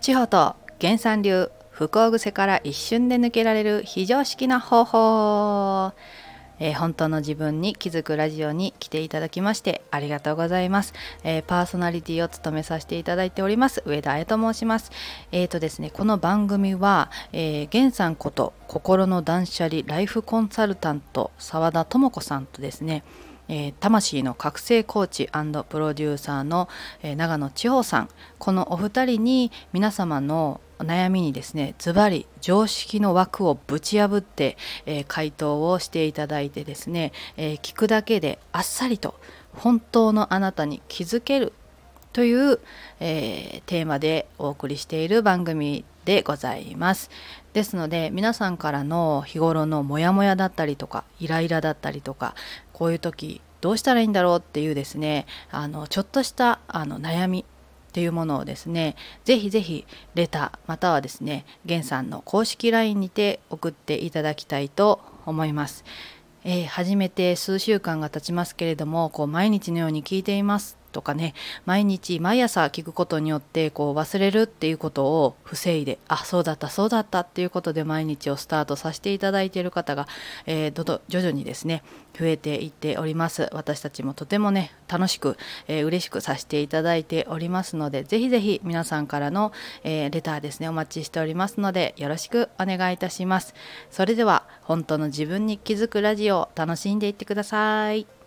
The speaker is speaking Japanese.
地方と原産流不幸癖から一瞬で抜けられる非常識な方法、えー、本当の自分に気づくラジオに来ていただきましてありがとうございます、えー、パーソナリティを務めさせていただいております上田彩と申します。えーとですねこの番組は、えー、源さんこと心の断捨離ライフコンサルタント澤田智子さんとですねえー、魂の覚醒コーチプロデューサーの、えー、長野千穂さん。このお二人に皆様の悩みにですねズバリ常識の枠をぶち破って、えー、回答をしていただいてですね、え聞くだけであっさりと本当のあなたに気づけるという、えテーマでお送りしている番組でございます。ですので皆さんからの日頃のモヤモヤだったりとかイライラだったりとかこういう時どうしたらいいんだろうっていうですねあのちょっとしたあの悩みっていうものをですねぜひぜひレターまたはですね源さんの公式 LINE にて送っていただきたいと思います。えー、初めて数週間が経ちますけれどもこう毎日のように聞いていますとかね毎日毎朝聞くことによってこう忘れるっていうことを防いであそうだったそうだったっていうことで毎日をスタートさせていただいている方が、えー、どど徐々にですね増えていっております私たちもとてもね楽しく、えー、嬉しくさせていただいておりますのでぜひぜひ皆さんからの、えー、レターですねお待ちしておりますのでよろしくお願いいたしますそれでは本当の自分に気づくラジオ楽しんでいってください。